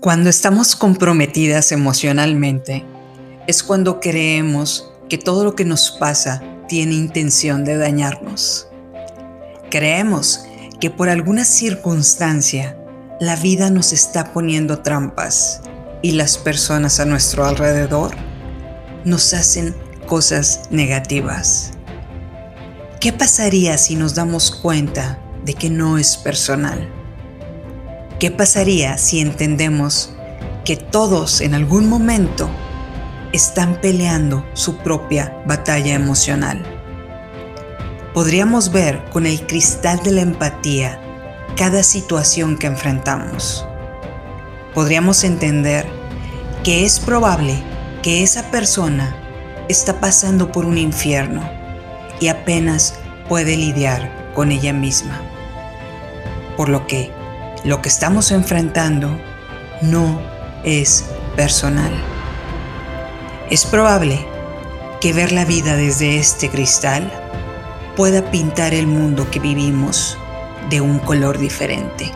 Cuando estamos comprometidas emocionalmente, es cuando creemos que todo lo que nos pasa tiene intención de dañarnos. Creemos que por alguna circunstancia la vida nos está poniendo trampas y las personas a nuestro alrededor nos hacen cosas negativas. ¿Qué pasaría si nos damos cuenta de que no es personal? ¿Qué pasaría si entendemos que todos en algún momento están peleando su propia batalla emocional? Podríamos ver con el cristal de la empatía cada situación que enfrentamos. Podríamos entender que es probable que esa persona está pasando por un infierno y apenas puede lidiar con ella misma. Por lo que lo que estamos enfrentando no es personal. Es probable que ver la vida desde este cristal pueda pintar el mundo que vivimos de un color diferente.